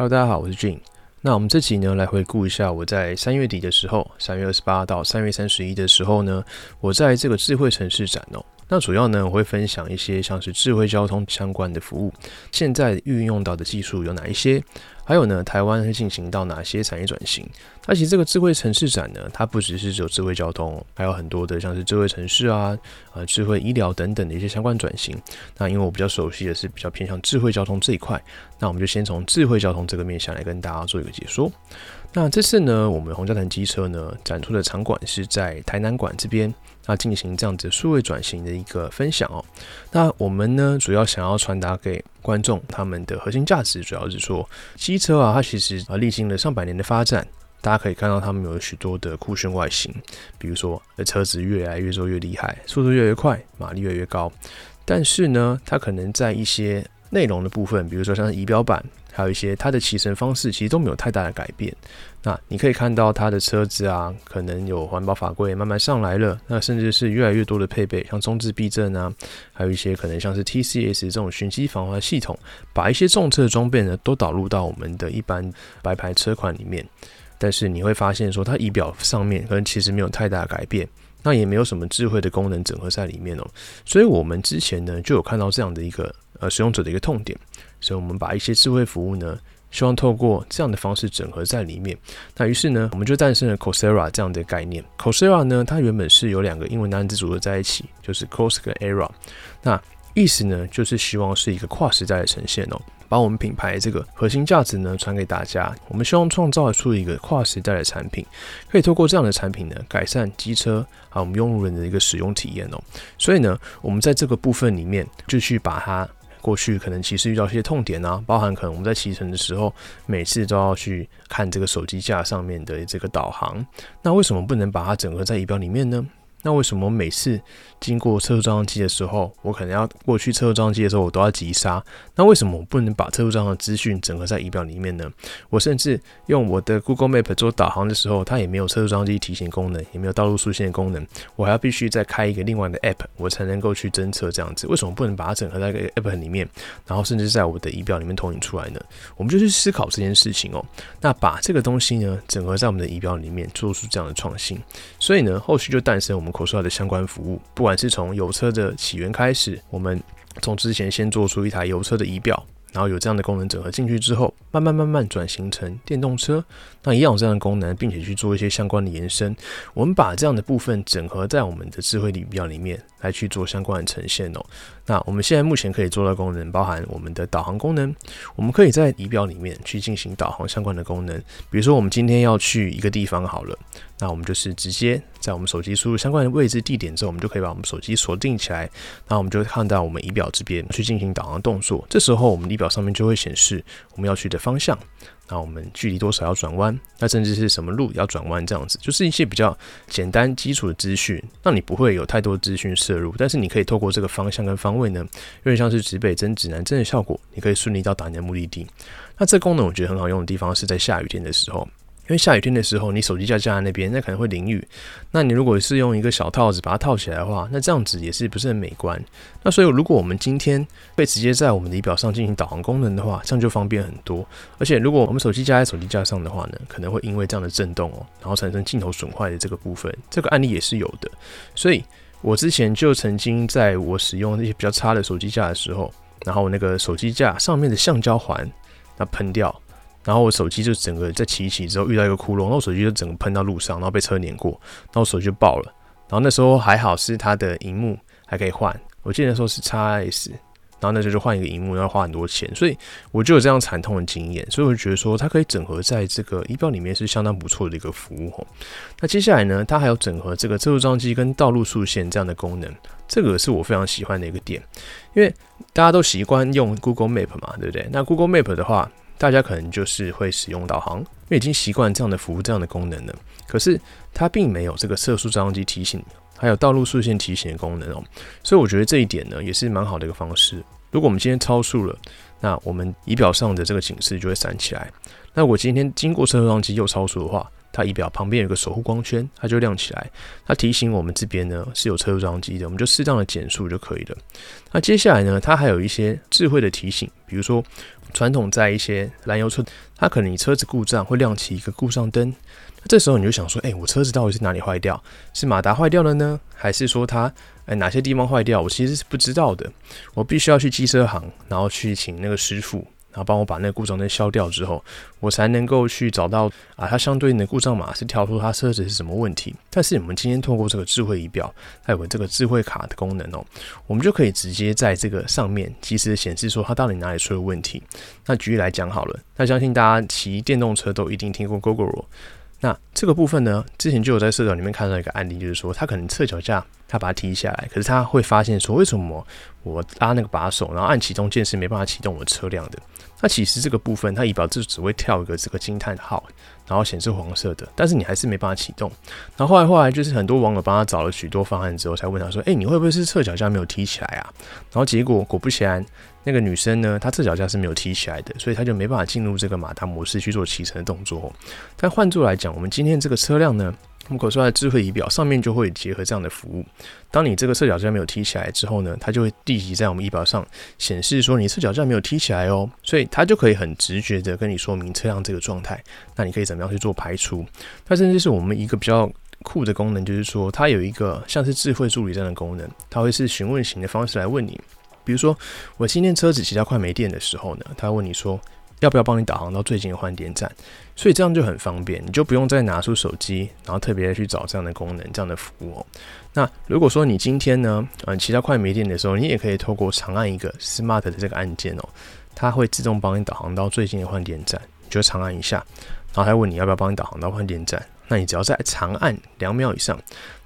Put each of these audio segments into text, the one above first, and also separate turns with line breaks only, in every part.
Hello，大家好，我是 Jun。那我们这集呢，来回顾一下我在三月底的时候，三月二十八到三月三十一的时候呢，我在这个智慧城市展哦。那主要呢，我会分享一些像是智慧交通相关的服务，现在运用到的技术有哪一些？还有呢，台湾会进行到哪些产业转型？那其实这个智慧城市展呢，它不只是只有智慧交通，还有很多的像是智慧城市啊、呃智慧医疗等等的一些相关转型。那因为我比较熟悉的是比较偏向智慧交通这一块，那我们就先从智慧交通这个面向来跟大家做一个解说。那这次呢，我们红家腾机车呢展出的场馆是在台南馆这边，那进行这样子数位转型的一个分享哦。那我们呢，主要想要传达给观众他们的核心价值，主要是说，机车啊，它其实啊历经了上百年的发展，大家可以看到他们有许多的酷炫外形，比如说车子越来越做越厉害，速度越来越快，马力越来越高，但是呢，它可能在一些内容的部分，比如说像仪表板。还有一些它的骑乘方式其实都没有太大的改变。那你可以看到它的车子啊，可能有环保法规慢慢上来了。那甚至是越来越多的配备，像中置避震啊，还有一些可能像是 TCS 这种循迹防滑系统，把一些重车装备呢都导入到我们的一般白牌车款里面。但是你会发现说，它仪表上面可能其实没有太大的改变，那也没有什么智慧的功能整合在里面哦。所以我们之前呢就有看到这样的一个呃使用者的一个痛点。所以，我们把一些智慧服务呢，希望透过这样的方式整合在里面。那于是呢，我们就诞生了 Coursera 这样的概念。Coursera 呢，它原本是有两个英文单词组合在一起，就是 Course 跟 Era。那意思呢，就是希望是一个跨时代的呈现哦，把我们品牌这个核心价值呢传给大家。我们希望创造出一个跨时代的产品，可以透过这样的产品呢，改善机车啊我们用户人的一个使用体验哦。所以呢，我们在这个部分里面就去把它。过去可能骑士遇到一些痛点啊，包含可能我们在骑乘的时候，每次都要去看这个手机架上面的这个导航。那为什么不能把它整合在仪表里面呢？那为什么每次经过测速照相机的时候，我可能要过去测速照相机的时候，我都要急刹？那为什么我不能把测速照相的资讯整合在仪表里面呢？我甚至用我的 Google Map 做导航的时候，它也没有测速照相机提醒功能，也没有道路速线功能，我还要必须再开一个另外的 App，我才能够去侦测这样子。为什么不能把它整合在一个 App 里面，然后甚至在我的仪表里面投影出来呢？我们就去思考这件事情哦。那把这个东西呢，整合在我们的仪表里面，做出这样的创新，所以呢，后续就诞生我们。口述的相关服务，不管是从有车的起源开始，我们从之前先做出一台油车的仪表，然后有这样的功能整合进去之后，慢慢慢慢转型成电动车，那一样有这样的功能，并且去做一些相关的延伸。我们把这样的部分整合在我们的智慧仪表里面。来去做相关的呈现哦。那我们现在目前可以做到功能，包含我们的导航功能，我们可以在仪表里面去进行导航相关的功能。比如说，我们今天要去一个地方好了，那我们就是直接在我们手机输入相关的位置地点之后，我们就可以把我们手机锁定起来，那我们就看到我们仪表这边去进行导航动作。这时候，我们仪表上面就会显示我们要去的方向。那我们距离多少要转弯？那甚至是什么路要转弯？这样子就是一些比较简单基础的资讯，让你不会有太多资讯摄入，但是你可以透过这个方向跟方位呢，有点像是指北针、指南针的效果，你可以顺利到达你的目的地。那这功能我觉得很好用的地方是在下雨天的时候。因为下雨天的时候，你手机架架在那边，那可能会淋雨。那你如果是用一个小套子把它套起来的话，那这样子也是不是很美观？那所以，如果我们今天会直接在我们的仪表上进行导航功能的话，这样就方便很多。而且，如果我们手机架在手机架上的话呢，可能会因为这样的震动哦，然后产生镜头损坏的这个部分，这个案例也是有的。所以我之前就曾经在我使用那些比较差的手机架的时候，然后那个手机架上面的橡胶环那喷掉。然后我手机就整个在骑骑之后遇到一个窟窿，然后手机就整个喷到路上，然后被车碾过，然后手机就爆了。然后那时候还好是它的荧幕还可以换，我记得那时候是 x S，然后那时候就换一个荧幕要花很多钱，所以我就有这样惨痛的经验，所以我就觉得说它可以整合在这个仪表里面是相当不错的一个服务哦。那接下来呢，它还有整合这个测速装机跟道路速线这样的功能，这个是我非常喜欢的一个点，因为大家都习惯用 Google Map 嘛，对不对？那 Google Map 的话。大家可能就是会使用导航，因为已经习惯这样的服务、这样的功能了。可是它并没有这个测速照相机提醒，还有道路速线提醒的功能哦。所以我觉得这一点呢，也是蛮好的一个方式。如果我们今天超速了，那我们仪表上的这个警示就会闪起来。那我今天经过测速照相机又超速的话，它仪表旁边有个守护光圈，它就亮起来，它提醒我们这边呢是有车速装机的，我们就适当的减速就可以了。那接下来呢，它还有一些智慧的提醒，比如说传统在一些燃油车，它可能你车子故障会亮起一个故障灯。那这时候你就想说，哎，我车子到底是哪里坏掉？是马达坏掉了呢，还是说它，哎，哪些地方坏掉？我其实是不知道的。我必须要去机车行，然后去请那个师傅，然后帮我把那个故障灯消掉之后，我才能够去找到啊，它相对应的故障码是跳出它车子是什么问题。但是我们今天通过这个智慧仪表，还有个这个智慧卡的功能哦，我们就可以直接在这个上面及时的显示说它到底哪里出了问题。那举例来讲好了，那相信大家骑电动车都一定听过 GoGo。那这个部分呢，之前就有在社团里面看到一个案例，就是说他可能侧脚架，他把它踢下来，可是他会发现说，为什么我拉那个把手，然后按启动键是没办法启动我车辆的？那其实这个部分，它仪表就只会跳一个这个惊叹号，然后显示黄色的，但是你还是没办法启动。然后后来后来就是很多网友帮他找了许多方案之后，才问他说，哎，你会不会是侧脚架没有踢起来啊？然后结果果不其然。那个女生呢，她侧脚架是没有提起来的，所以她就没办法进入这个马达模式去做骑乘的动作。但换作来讲，我们今天这个车辆呢，我们口说的智慧仪表上面就会结合这样的服务。当你这个侧脚架没有提起来之后呢，它就会立即在我们仪表上显示说你侧脚架没有提起来哦，所以它就可以很直觉的跟你说明车辆这个状态。那你可以怎么样去做排除？它甚至是我们一个比较酷的功能，就是说它有一个像是智慧助理这样的功能，它会是询问型的方式来问你。比如说，我今天车子骑到快没电的时候呢，他问你说要不要帮你导航到最近的换电站，所以这样就很方便，你就不用再拿出手机，然后特别去找这样的功能、这样的服务哦。那如果说你今天呢，嗯，骑到快没电的时候，你也可以透过长按一个 Smart 的这个按键哦，它会自动帮你导航到最近的换电站，你就长按一下，然后他问你要不要帮你导航到换电站，那你只要在长按两秒以上，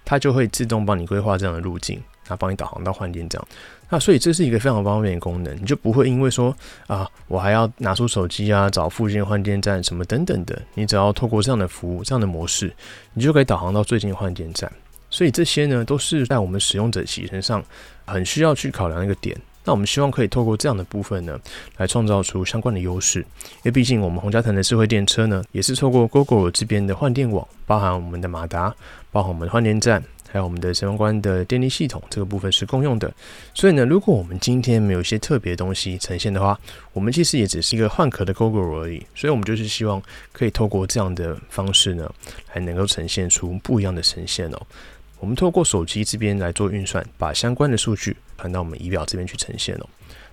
它就会自动帮你规划这样的路径，然后帮你导航到换电站。那所以这是一个非常方便的功能，你就不会因为说啊，我还要拿出手机啊，找附近换电站什么等等的，你只要透过这样的服务、这样的模式，你就可以导航到最近换电站。所以这些呢，都是在我们使用者骑乘上很需要去考量一个点。那我们希望可以透过这样的部分呢，来创造出相关的优势，因为毕竟我们洪家腾的智慧电车呢，也是透过 Google 这边的换电网，包含我们的马达，包含我们的换电站。还有我们的相关的电力系统这个部分是共用的，所以呢，如果我们今天没有一些特别东西呈现的话，我们其实也只是一个换壳的 GoGo 而已。所以，我们就是希望可以透过这样的方式呢，还能够呈现出不一样的呈现哦。我们透过手机这边来做运算，把相关的数据传到我们仪表这边去呈现哦。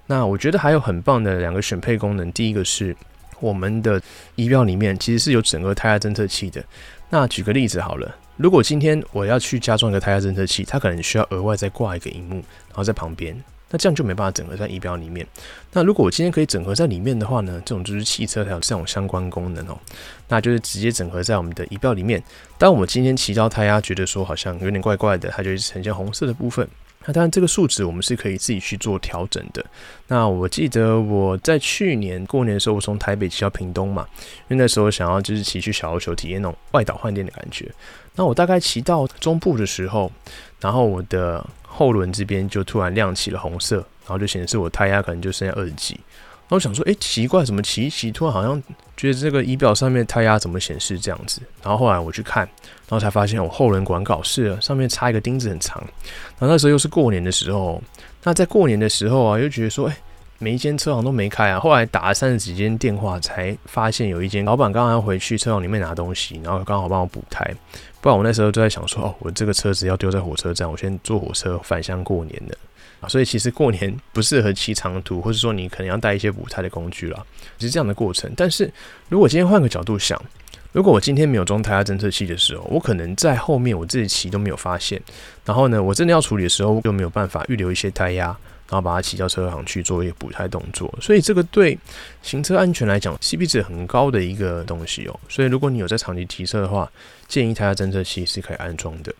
那我觉得还有很棒的两个选配功能，第一个是我们的仪表里面其实是有整个胎压侦测器的。那举个例子好了。如果今天我要去加装一个胎压侦测器，它可能需要额外再挂一个荧幕，然后在旁边，那这样就没办法整合在仪表里面。那如果我今天可以整合在里面的话呢？这种就是汽车还有这种相关功能哦，那就是直接整合在我们的仪表里面。当我们今天骑到胎压觉得说好像有点怪怪的，它就呈现红色的部分。那当然，这个数值我们是可以自己去做调整的。那我记得我在去年过年的时候，我从台北骑到屏东嘛，因为那时候想要就是骑去小琉球体验那种外岛换电的感觉。那我大概骑到中部的时候，然后我的后轮这边就突然亮起了红色，然后就显示我胎压可能就剩下二十几。然后想说，哎，奇怪，怎么骑一骑，突然好像觉得这个仪表上面胎压怎么显示这样子？然后后来我去看，然后才发现我后轮管搞事了，上面插一个钉子很长。然后那时候又是过年的时候，那在过年的时候啊，又觉得说，哎，每一间车行都没开啊。后来打了三十几间电话，才发现有一间老板刚好要回去车行里面拿东西，然后刚好帮我补胎。不然我那时候就在想说，哦，我这个车子要丢在火车站，我先坐火车返乡过年的。啊，所以其实过年不适合骑长途，或者说你可能要带一些补胎的工具了，是这样的过程。但是如果今天换个角度想，如果我今天没有装胎压侦测器的时候，我可能在后面我自己骑都没有发现。然后呢，我真的要处理的时候，又没有办法预留一些胎压，然后把它骑到车行去做一个补胎动作。所以这个对行车安全来讲，CP 值很高的一个东西哦。所以如果你有在长期提车的话，建议胎压侦测器是可以安装的。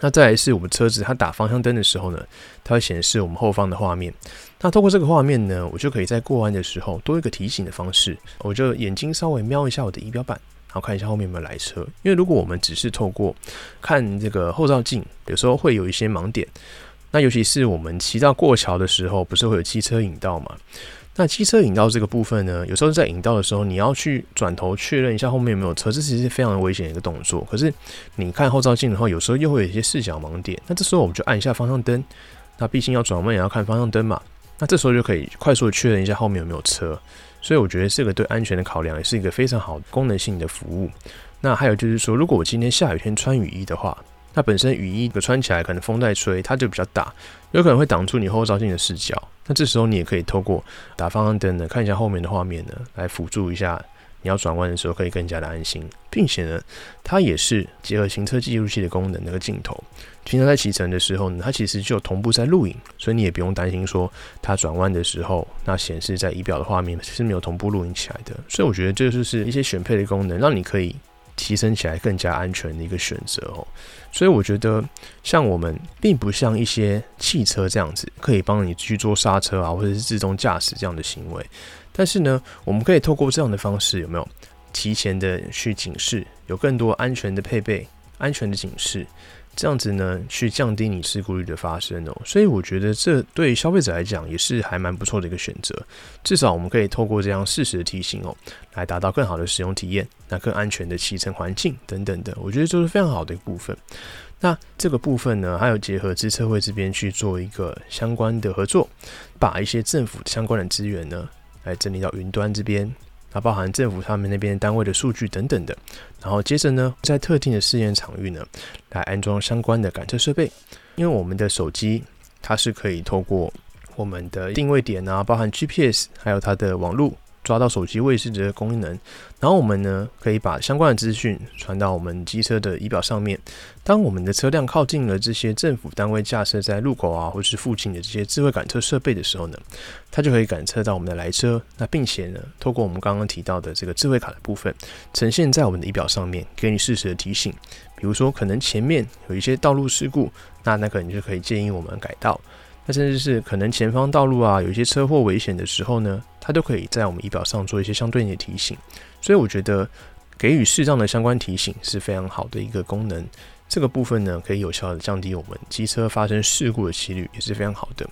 那再来是我们车子它打方向灯的时候呢，它会显示我们后方的画面。那透过这个画面呢，我就可以在过弯的时候多一个提醒的方式，我就眼睛稍微瞄一下我的仪表板，然后看一下后面有没有来车。因为如果我们只是透过看这个后照镜，有时候会有一些盲点。那尤其是我们骑到过桥的时候，不是会有汽车引道嘛？那机车引道这个部分呢，有时候在引道的时候，你要去转头确认一下后面有没有车，这其实是非常危险的一个动作。可是你看后照镜的话，有时候又会有一些视角盲点。那这时候我们就按一下方向灯，那毕竟要转弯也要看方向灯嘛。那这时候就可以快速的确认一下后面有没有车。所以我觉得这个对安全的考量也是一个非常好功能性的服务。那还有就是说，如果我今天下雨天穿雨衣的话，那本身雨衣的穿起来可能风在吹，它就比较大，有可能会挡住你后照镜的视角。那这时候你也可以透过打方向灯呢，看一下后面的画面呢，来辅助一下你要转弯的时候可以更加的安心，并且呢，它也是结合行车记录器的功能那个镜头，平常在骑乘的时候呢，它其实就同步在录影，所以你也不用担心说它转弯的时候那显示在仪表的画面是没有同步录影起来的。所以我觉得这就是一些选配的功能，让你可以。提升起来更加安全的一个选择哦，所以我觉得像我们并不像一些汽车这样子可以帮你去做刹车啊，或者是自动驾驶这样的行为，但是呢，我们可以透过这样的方式有没有提前的去警示，有更多安全的配备，安全的警示。这样子呢，去降低你事故率的发生哦，所以我觉得这对消费者来讲也是还蛮不错的一个选择。至少我们可以透过这样适时的提醒哦，来达到更好的使用体验，那更安全的骑乘环境等等的，我觉得这是非常好的一部分。那这个部分呢，还有结合资策会这边去做一个相关的合作，把一些政府相关的资源呢，来整理到云端这边。那包含政府他们那边单位的数据等等的，然后接着呢，在特定的试验场域呢，来安装相关的感测设备，因为我们的手机它是可以透过我们的定位点啊，包含 GPS，还有它的网络。抓到手机位置的功能，然后我们呢可以把相关的资讯传到我们机车的仪表上面。当我们的车辆靠近了这些政府单位架设在路口啊，或是附近的这些智慧感测设备的时候呢，它就可以感测到我们的来车。那并且呢，透过我们刚刚提到的这个智慧卡的部分，呈现在我们的仪表上面，给你适时的提醒。比如说，可能前面有一些道路事故，那那可能就可以建议我们改道。那甚至是可能前方道路啊有一些车祸危险的时候呢，它都可以在我们仪表上做一些相对应的提醒。所以我觉得给予适当的相关提醒是非常好的一个功能。这个部分呢，可以有效的降低我们机车发生事故的几率，也是非常好的。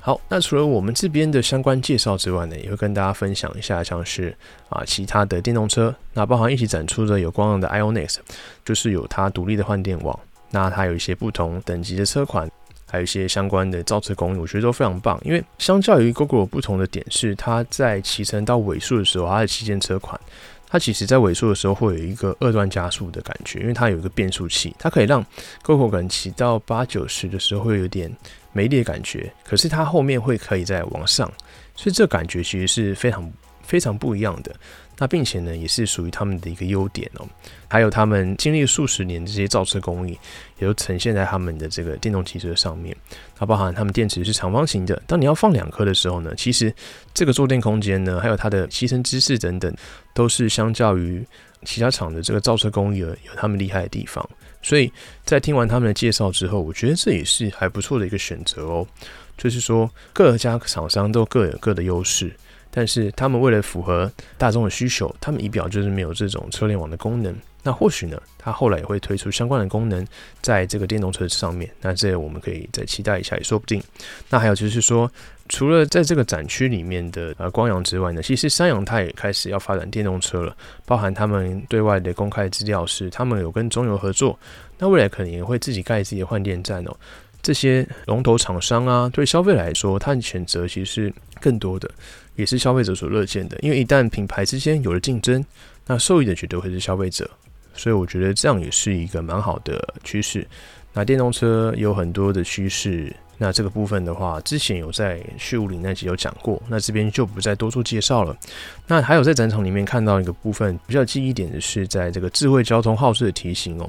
好，那除了我们这边的相关介绍之外呢，也会跟大家分享一下，像是啊其他的电动车，那包含一起展出的有光阳的 Ionix，就是有它独立的换电网，那它有一些不同等级的车款。还有一些相关的造车工艺，我觉得都非常棒。因为相较于 GoGo 不同的点是，它在骑乘到尾数的时候，它的旗舰车款，它其实在尾数的时候会有一个二段加速的感觉，因为它有一个变速器，它可以让 GoGo 可能骑到八九十的时候会有点没力的感觉，可是它后面会可以再往上，所以这感觉其实是非常非常不一样的。那并且呢，也是属于他们的一个优点哦。还有他们经历数十年这些造车工艺，也都呈现在他们的这个电动汽车上面。它包含他们电池是长方形的，当你要放两颗的时候呢，其实这个坐垫空间呢，还有它的吸尘姿势等等，都是相较于其他厂的这个造车工艺有他们厉害的地方。所以在听完他们的介绍之后，我觉得这也是还不错的一个选择哦。就是说各家厂商都各有各的优势。但是他们为了符合大众的需求，他们仪表就是没有这种车联网的功能。那或许呢，它后来也会推出相关的功能在这个电动车上面。那这我们可以再期待一下，也说不定。那还有就是说，除了在这个展区里面的呃光阳之外呢，其实三阳它也开始要发展电动车了。包含他们对外的公开资料是，他们有跟中油合作，那未来可能也会自己盖自己的换电站哦。这些龙头厂商啊，对消费来说，它的选择其实更多的。也是消费者所乐见的，因为一旦品牌之间有了竞争，那受益的绝对会是消费者，所以我觉得这样也是一个蛮好的趋势。那电动车有很多的趋势，那这个部分的话，之前有在去物里那集有讲过，那这边就不再多做介绍了。那还有在展场里面看到一个部分比较记忆点的是，在这个智慧交通号志的提醒哦。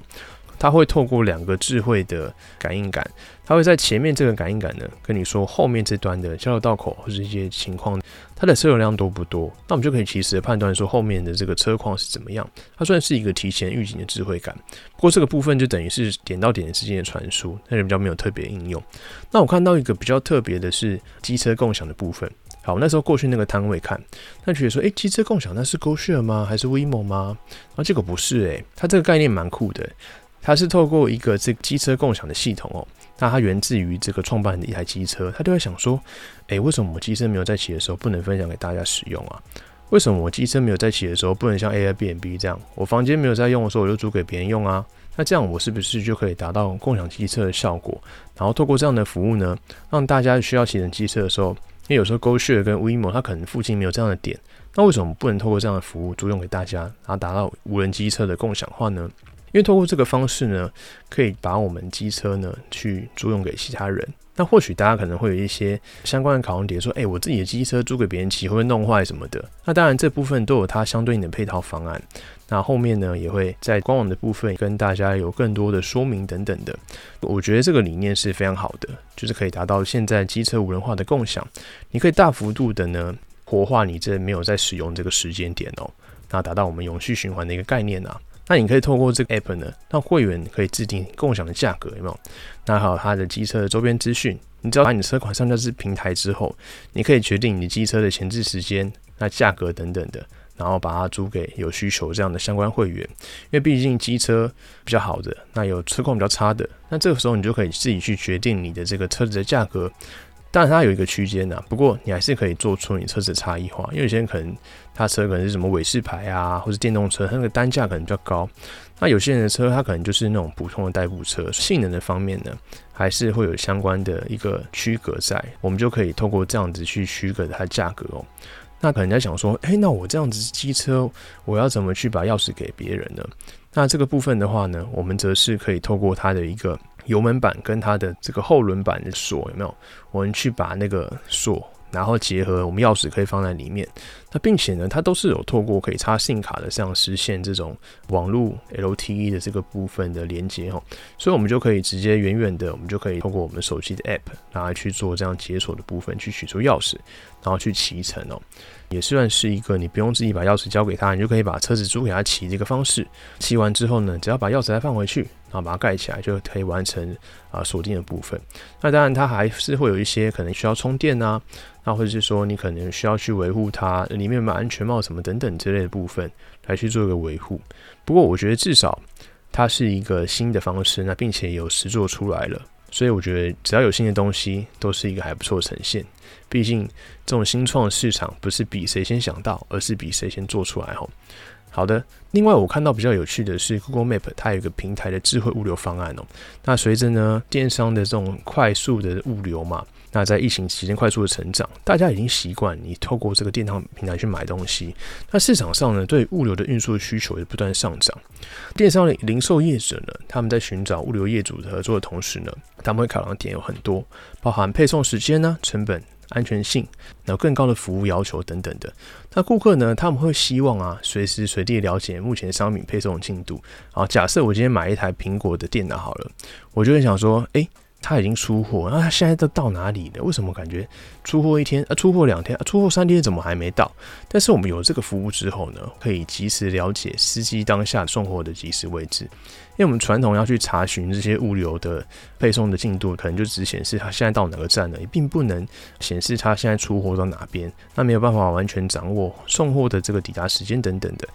它会透过两个智慧的感应杆，它会在前面这个感应杆呢跟你说后面这端的交流道口或者一些情况，它的车流量多不多，那我们就可以及时的判断说后面的这个车况是怎么样。它算是一个提前预警的智慧感，不过这个部分就等于是点到点之间的传输，那就比较没有特别应用。那我看到一个比较特别的是机车共享的部分。好，那时候过去那个摊位看，那觉得说，哎，机车共享那是 GoShare 吗？还是 WeMo 吗？啊，结果不是，哎，它这个概念蛮酷的，它是透过一个这机车共享的系统哦，那它源自于这个创办人的一台机车，他就在想说，哎，为什么我机车没有在骑的时候不能分享给大家使用啊？为什么我机车没有在骑的时候不能像 Airbnb 这样，我房间没有在用的时候我就租给别人用啊？那这样我是不是就可以达到共享机车的效果？然后透过这样的服务呢，让大家需要骑乘机车的时候。因为有时候 GoShare 跟 WeMo 它可能附近没有这样的点，那为什么不能透过这样的服务租用给大家，然后达到无人机车的共享化呢？因为透过这个方式呢，可以把我们机车呢去租用给其他人。那或许大家可能会有一些相关的考量点，说：“哎，我自己的机车租给别人骑会不会弄坏什么的？”那当然这部分都有它相对应的配套方案。那后面呢，也会在官网的部分跟大家有更多的说明等等的。我觉得这个理念是非常好的，就是可以达到现在机车无人化的共享。你可以大幅度的呢活化你这没有在使用这个时间点哦，那达到我们永续循环的一个概念啊。那你可以透过这个 app 呢，让会员可以制定共享的价格，有没有？那还有它的机车的周边资讯，你只要把你的车款上架至平台之后，你可以决定你机车的前置时间、那价格等等的。然后把它租给有需求这样的相关会员，因为毕竟机车比较好的，那有车况比较差的，那这个时候你就可以自己去决定你的这个车子的价格。当然它有一个区间呐，不过你还是可以做出你车子差异化，因为有些人可能他车可能是什么伟士牌啊，或者电动车，它那个单价可能比较高。那有些人的车它可能就是那种普通的代步车，性能的方面呢，还是会有相关的一个区隔在，我们就可以透过这样子去区隔它的价格哦。那可能在想说，哎，那我这样子机车，我要怎么去把钥匙给别人呢？那这个部分的话呢，我们则是可以透过它的一个油门板跟它的这个后轮板的锁，有没有？我们去把那个锁。然后结合我们钥匙可以放在里面，那并且呢，它都是有透过可以插信卡的这样实现这种网络 LTE 的这个部分的连接哦，所以我们就可以直接远远的，我们就可以透过我们手机的 App 然后去做这样解锁的部分，去取出钥匙，然后去骑乘哦，也算是一个你不用自己把钥匙交给他，你就可以把车子租给他骑这个方式。骑完之后呢，只要把钥匙再放回去。然后把它盖起来，就可以完成啊锁定的部分。那当然，它还是会有一些可能需要充电啊，那或者是说你可能需要去维护它里面有没有安全帽什么等等之类的部分来去做一个维护。不过我觉得至少它是一个新的方式，那并且有实做出来了，所以我觉得只要有新的东西，都是一个还不错的呈现。毕竟这种新创市场不是比谁先想到，而是比谁先做出来吼。好的，另外我看到比较有趣的是，Google Map 它有一个平台的智慧物流方案哦。那随着呢电商的这种快速的物流嘛，那在疫情期间快速的成长，大家已经习惯你透过这个电商平台去买东西。那市场上呢对物流的运输需求也不断上涨。电商的零售业者呢，他们在寻找物流业主的合作的同时呢，他们会考量点有很多，包含配送时间呢、成本。安全性，然后更高的服务要求等等的。那顾客呢？他们会希望啊，随时随地了解目前商品配送进度。啊，假设我今天买一台苹果的电脑好了，我就会想说，诶，他已经出货，那他现在都到哪里了？为什么感觉出货一天啊，出货两天啊，出货三天怎么还没到？但是我们有这个服务之后呢，可以及时了解司机当下送货的即时位置。因为我们传统要去查询这些物流的配送的进度，可能就只显示他现在到哪个站了，也并不能显示他现在出货到哪边，那没有办法完全掌握送货的这个抵达时间等等的，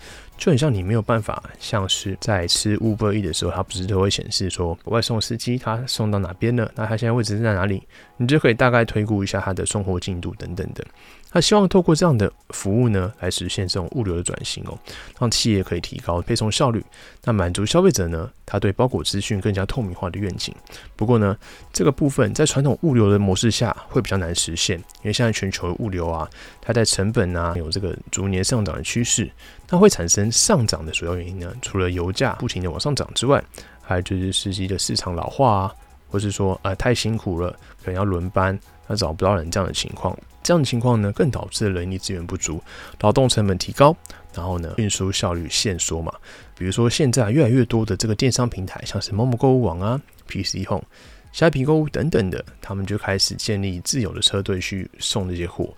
就很像你没有办法像是在吃 Uber E 的时候，它不是都会显示说外送司机他送到哪边了，那他现在位置在哪里，你就可以大概推估一下它的送货进度等等的。他希望透过这样的服务呢，来实现这种物流的转型哦，让企业可以提高配送效率，那满足消费者呢，他对包裹资讯更加透明化的愿景。不过呢，这个部分在传统物流的模式下会比较难实现，因为现在全球物流啊，它在成本啊有这个逐年上涨的趋势，它会产生上涨的主要原因呢，除了油价不停的往上涨之外，还有就是实际的市场老化啊，或是说呃太辛苦了，可能要轮班，那找不到人这样的情况。这样的情况呢，更导致人力资源不足，劳动成本提高，然后呢，运输效率限缩嘛。比如说现在越来越多的这个电商平台，像是某某购物网啊、PC Home、虾皮购物等等的，他们就开始建立自有的车队去送这些货。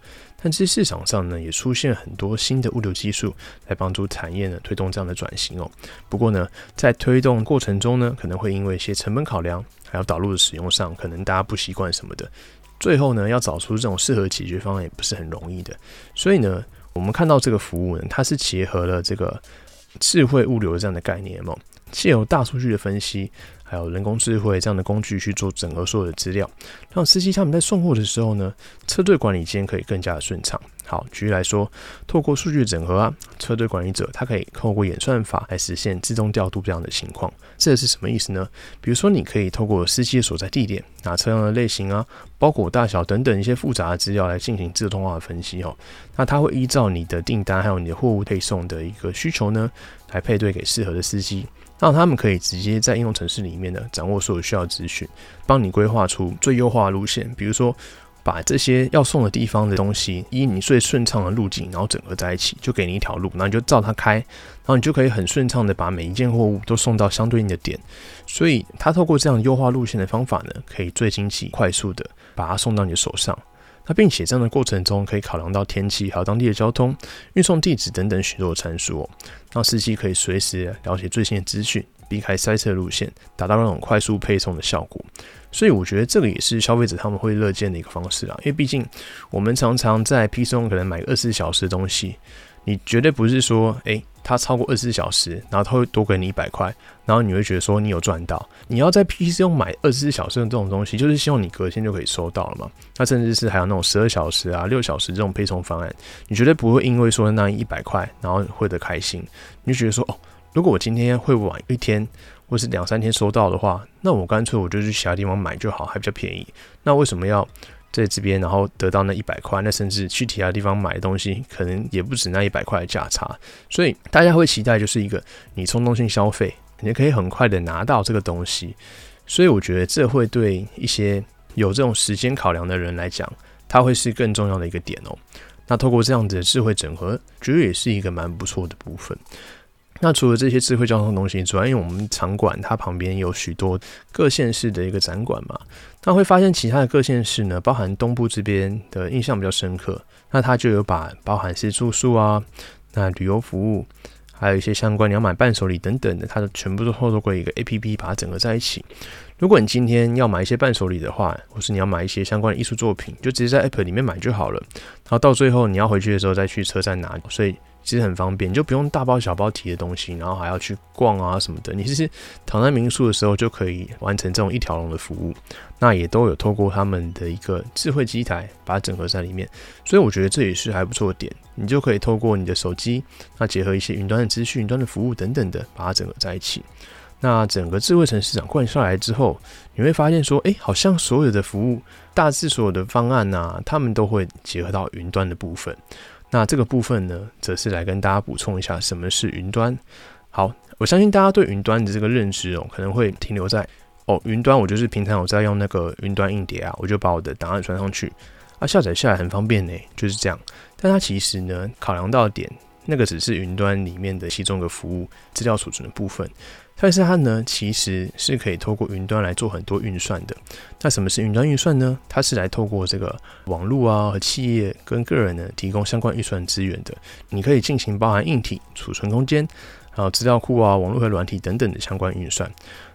但是市场上呢，也出现很多新的物流技术来帮助产业呢推动这样的转型哦。不过呢，在推动过程中呢，可能会因为一些成本考量，还有导入的使用上，可能大家不习惯什么的，最后呢，要找出这种适合解决方案也不是很容易的。所以呢，我们看到这个服务呢，它是结合了这个智慧物流这样的概念哦，借由大数据的分析。还有人工智慧这样的工具去做整合所有的资料，让司机他们在送货的时候呢，车队管理间可以更加的顺畅。好，举例来说，透过数据整合啊，车队管理者他可以透过演算法来实现自动调度这样的情况。这是什么意思呢？比如说，你可以透过司机的所在地点、拿车辆的类型啊、包裹大小等等一些复杂的资料来进行自动化的分析哦。那它会依照你的订单还有你的货物配送的一个需求呢，来配对给适合的司机。让他们可以直接在应用程式里面呢，掌握所有需要资讯，帮你规划出最优化的路线。比如说，把这些要送的地方的东西，以你最顺畅的路径，然后整合在一起，就给你一条路，然后你就照它开，然后你就可以很顺畅的把每一件货物都送到相对应的点。所以，它透过这样优化路线的方法呢，可以最经济、快速的把它送到你的手上。那并且这样的过程中，可以考量到天气，还有当地的交通、运送地址等等许多的参数哦，让司机可以随时了解最新的资讯，避开塞车路线，达到那种快速配送的效果。所以我觉得这个也是消费者他们会乐见的一个方式啊，因为毕竟我们常常在 P 送可能买二十四小时的东西，你绝对不是说，诶。它超过二十四小时，然后它会多给你一百块，然后你会觉得说你有赚到。你要在 PC 用买二十四小时的这种东西，就是希望你隔天就可以收到了嘛。那甚至是还有那种十二小时啊、六小时这种配送方案，你绝对不会因为说那一百块，然后会得开心。你就觉得说哦，如果我今天会晚一天，或是两三天收到的话，那我干脆我就去其他地方买就好，还比较便宜。那为什么要？在这边，然后得到那一百块，那甚至去其他地方买的东西，可能也不止那一百块的价差。所以大家会期待，就是一个你冲动性消费，你可以很快的拿到这个东西。所以我觉得这会对一些有这种时间考量的人来讲，它会是更重要的一个点哦。那透过这样子的智慧整合，绝对也是一个蛮不错的部分。那除了这些智慧交通东西之外，因为我们场馆它旁边有许多各县市的一个展馆嘛，那会发现其他的各县市呢，包含东部这边的印象比较深刻，那它就有把包含是住宿啊，那旅游服务，还有一些相关你要买伴手礼等等的，它的全部都透过一个 A P P 把它整合在一起。如果你今天要买一些伴手礼的话，或是你要买一些相关的艺术作品，就直接在 App 里面买就好了，然后到最后你要回去的时候再去车站拿，所以。其实很方便，你就不用大包小包提的东西，然后还要去逛啊什么的。你其实躺在民宿的时候就可以完成这种一条龙的服务。那也都有透过他们的一个智慧机台把它整合在里面，所以我觉得这也是还不错的点。你就可以透过你的手机，那结合一些云端的资讯、云端的服务等等的，把它整合在一起。那整个智慧城市场贯下来之后，你会发现说，哎，好像所有的服务，大致所有的方案呐，他们都会结合到云端的部分。那这个部分呢，则是来跟大家补充一下什么是云端。好，我相信大家对云端的这个认知哦，可能会停留在哦，云端我就是平常我在用那个云端硬碟啊，我就把我的档案传上去，啊，下载下来很方便呢，就是这样。但它其实呢，考量到点，那个只是云端里面的其中一个服务资料储存的部分。但是它呢，其实是可以透过云端来做很多运算的。那什么是云端运算呢？它是来透过这个网络啊和企业跟个人呢提供相关运算资源的。你可以进行包含硬体、储存空间，还有资料库啊、网络和软体等等的相关运算。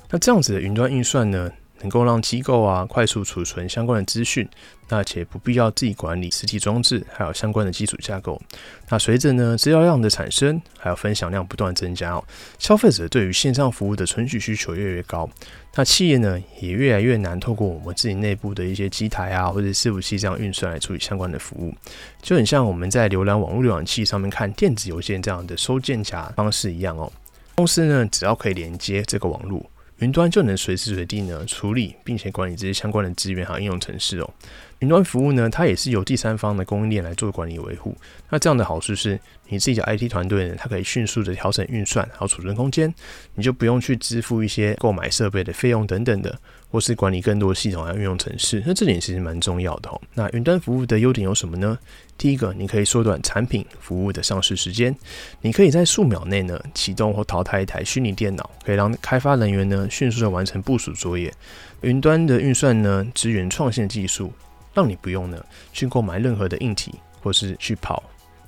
那这样子的云端运算呢？能够让机构啊快速储存相关的资讯，那且不必要自己管理实体装置，还有相关的基础架构。那随着呢资料量的产生，还有分享量不断增加哦，消费者对于线上服务的存取需求越来越高，那企业呢也越来越难透过我们自己内部的一些机台啊或者伺服器这样运算来处理相关的服务，就很像我们在浏览网络浏览器上面看电子邮件这样的收件夹方式一样哦。公司呢只要可以连接这个网络。云端就能随时随地呢处理并且管理这些相关的资源和应用程式哦。云端服务呢，它也是由第三方的供应链来做管理维护。那这样的好处是，你自己的 IT 团队呢，它可以迅速的调整运算还有储存空间，你就不用去支付一些购买设备的费用等等的，或是管理更多系统来运用程式。那这点其实蛮重要的哦。那云端服务的优点有什么呢？第一个，你可以缩短产品服务的上市时间，你可以在数秒内呢启动或淘汰一台虚拟电脑，可以让开发人员呢迅速的完成部署作业。云端的运算呢支援创新技术。让你不用呢去购买任何的硬体，或是去跑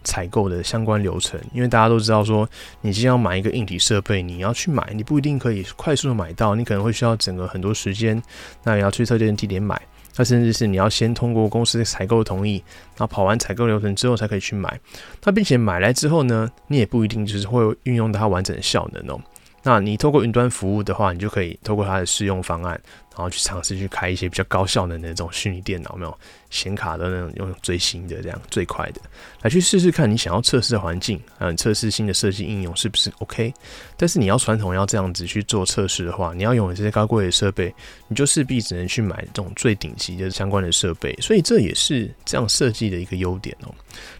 采购的相关流程，因为大家都知道说，你既要买一个硬体设备，你要去买，你不一定可以快速的买到，你可能会需要整个很多时间，那也要去特定的地点买，那甚至是你要先通过公司采购同意，然后跑完采购流程之后才可以去买，那并且买来之后呢，你也不一定就是会运用到它完整的效能哦。那你透过云端服务的话，你就可以透过它的试用方案。然后去尝试去开一些比较高效能的那种虚拟电脑，没有显卡的那种，用最新的这样最快的来去试试看你想要测试的环境，嗯，测试新的设计应用是不是 OK。但是你要传统要这样子去做测试的话，你要拥有这些高贵的设备，你就势必只能去买这种最顶级的相关的设备。所以这也是这样设计的一个优点哦。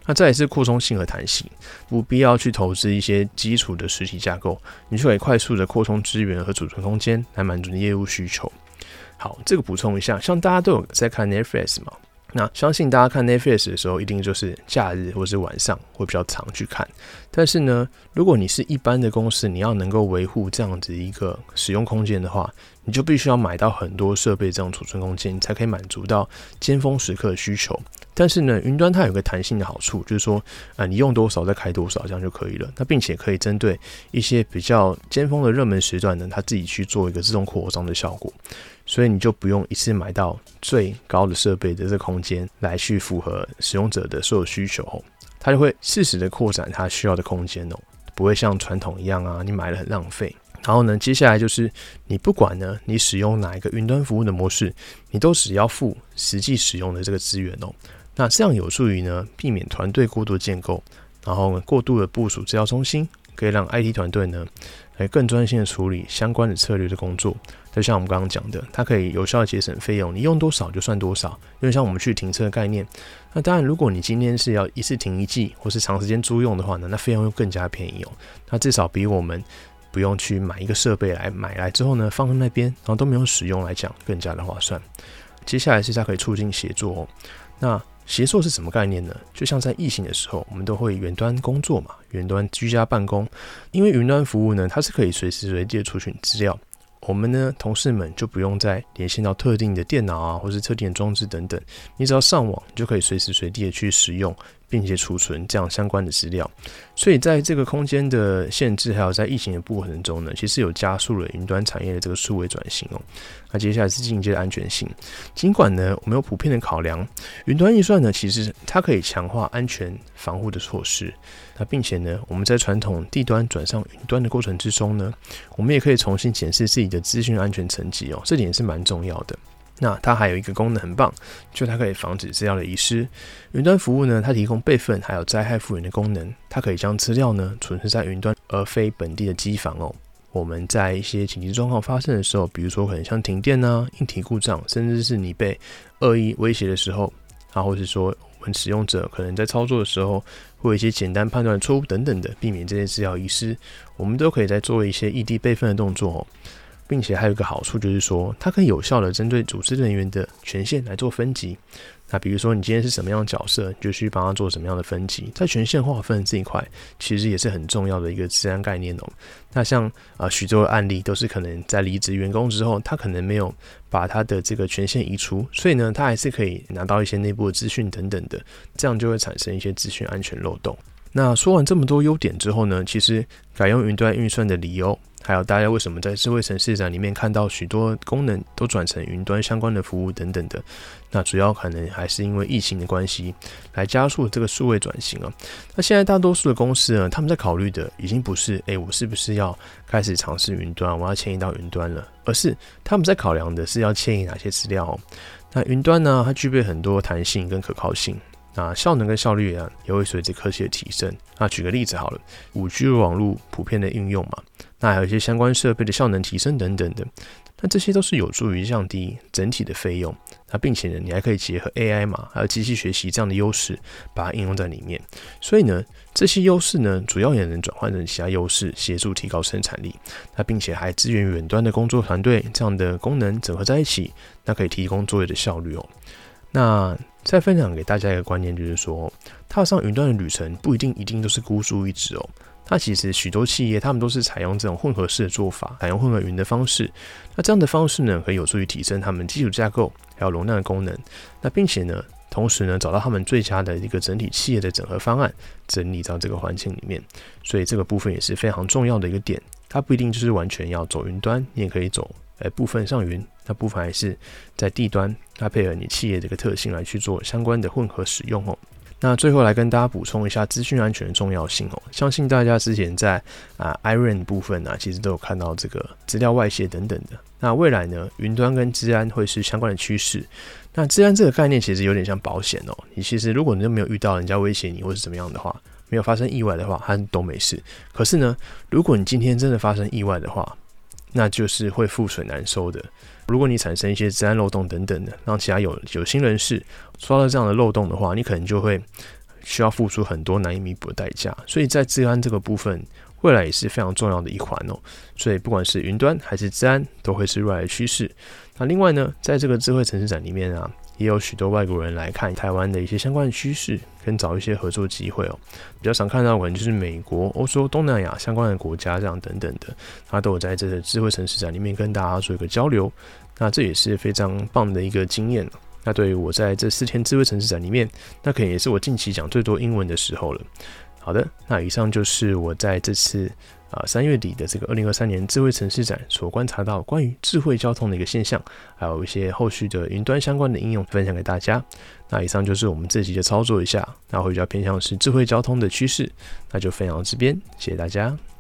那再也是扩充性和弹性，不必要去投资一些基础的实体架构，你就可以快速的扩充资源和储存空间来满足你业务需求。好，这个补充一下，像大家都有在看 Netflix 嘛，那相信大家看 Netflix 的时候，一定就是假日或是晚上会比较常去看。但是呢，如果你是一般的公司，你要能够维护这样子一个使用空间的话，你就必须要买到很多设备，这样储存空间才可以满足到尖峰时刻的需求。但是呢，云端它有个弹性的好处，就是说，啊，你用多少再开多少，这样就可以了。那并且可以针对一些比较尖峰的热门时段呢，它自己去做一个自动扩张的效果。所以你就不用一次买到最高的设备的这个空间来去符合使用者的所有需求，它就会适时的扩展它需要的空间哦，不会像传统一样啊，你买了很浪费。然后呢，接下来就是你不管呢，你使用哪一个云端服务的模式，你都只要付实际使用的这个资源哦。那这样有助于呢，避免团队过度建构，然后过度的部署资料中心，可以让 IT 团队呢来更专心的处理相关的策略的工作。就像我们刚刚讲的，它可以有效节省费用，你用多少就算多少。因为像我们去停车的概念，那当然如果你今天是要一次停一季，或是长时间租用的话呢，那费用又更加便宜哦。那至少比我们不用去买一个设备来买来之后呢，放在那边，然后都没有使用来讲，更加的划算。接下来是它可以促进协作哦。那协作是什么概念呢？就像在疫情的时候，我们都会远端工作嘛，远端居家办公，因为云端服务呢，它是可以随时随地的储存资料。我们呢，同事们就不用再连线到特定的电脑啊，或是特定的装置等等，你只要上网，就可以随时随地的去使用。并且储存这样相关的资料，所以在这个空间的限制，还有在疫情的过程中呢，其实有加速了云端产业的这个数位转型哦。那接下来是进阶的安全性，尽管呢我们有普遍的考量，云端预算呢其实它可以强化安全防护的措施。那并且呢我们在传统地端转上云端的过程之中呢，我们也可以重新检视自己的资讯安全层级哦，这点是蛮重要的。那它还有一个功能很棒，就它可以防止资料的遗失。云端服务呢，它提供备份还有灾害复原的功能，它可以将资料呢存在云端，而非本地的机房哦。我们在一些紧急状况发生的时候，比如说可能像停电啊、硬体故障，甚至是你被恶意威胁的时候，啊，或是说我们使用者可能在操作的时候，会有一些简单判断错误等等的，避免这些资料遗失，我们都可以在做一些异地备份的动作哦。并且还有一个好处，就是说它可以有效的针对组织人员的权限来做分级。那比如说你今天是什么样的角色，就去帮他做什么样的分级。在权限划分这一块，其实也是很重要的一个治安概念哦。那像啊许多的案例都是可能在离职员工之后，他可能没有把他的这个权限移除，所以呢，他还是可以拿到一些内部的资讯等等的，这样就会产生一些资讯安全漏洞。那说完这么多优点之后呢，其实改用云端运算的理由。还有大家为什么在智慧城市展里面看到许多功能都转成云端相关的服务等等的？那主要可能还是因为疫情的关系，来加速这个数位转型啊。那现在大多数的公司呢，他们在考虑的已经不是诶，我是不是要开始尝试云端，我要迁移到云端了，而是他们在考量的是要迁移哪些资料。那云端呢，它具备很多弹性跟可靠性。那效能跟效率啊，也会随着科技的提升。那举个例子好了，五 G 网络普遍的应用嘛，那还有一些相关设备的效能提升等等的，那这些都是有助于降低整体的费用，那并且呢，你还可以结合 AI 嘛，还有机器学习这样的优势，把它应用在里面。所以呢，这些优势呢，主要也能转换成其他优势，协助提高生产力。那并且还支援远端的工作团队，这样的功能整合在一起，那可以提供作业的效率哦。那再分享给大家一个观念，就是说，踏上云端的旅程不一定一定都是孤注一掷哦。那其实许多企业他们都是采用这种混合式的做法，采用混合云的方式。那这样的方式呢，可以有助于提升他们基础架构还有容量的功能。那并且呢，同时呢，找到他们最佳的一个整体企业的整合方案，整理到这个环境里面。所以这个部分也是非常重要的一个点。它不一定就是完全要走云端，你也可以走呃部分上云，那部分还是在地端，它配合你企业这个特性来去做相关的混合使用哦。那最后来跟大家补充一下资讯安全的重要性哦，相信大家之前在啊 Iron 部分呢，其实都有看到这个资料外泄等等的。那未来呢，云端跟治安会是相关的趋势。那治安这个概念其实有点像保险哦，你其实如果你都没有遇到人家威胁你或是怎么样的话，没有发生意外的话，它都没事。可是呢，如果你今天真的发生意外的话，那就是会覆水难收的。如果你产生一些治安漏洞等等的，让其他有有心人士刷到这样的漏洞的话，你可能就会需要付出很多难以弥补的代价。所以在治安这个部分，未来也是非常重要的一环哦。所以不管是云端还是治安，都会是未来的趋势。那另外呢，在这个智慧城市展里面啊。也有许多外国人来看台湾的一些相关的趋势，跟找一些合作机会哦。比较常看到可能就是美国、欧洲、东南亚相关的国家这样等等的，他都有在这个智慧城市展里面跟大家做一个交流。那这也是非常棒的一个经验。那对于我在这四天智慧城市展里面，那可能也是我近期讲最多英文的时候了。好的，那以上就是我在这次。啊，三月底的这个二零二三年智慧城市展所观察到关于智慧交通的一个现象，还有一些后续的云端相关的应用分享给大家。那以上就是我们这集的操作一下，那会比较偏向是智慧交通的趋势，那就分享到这边，谢谢大家。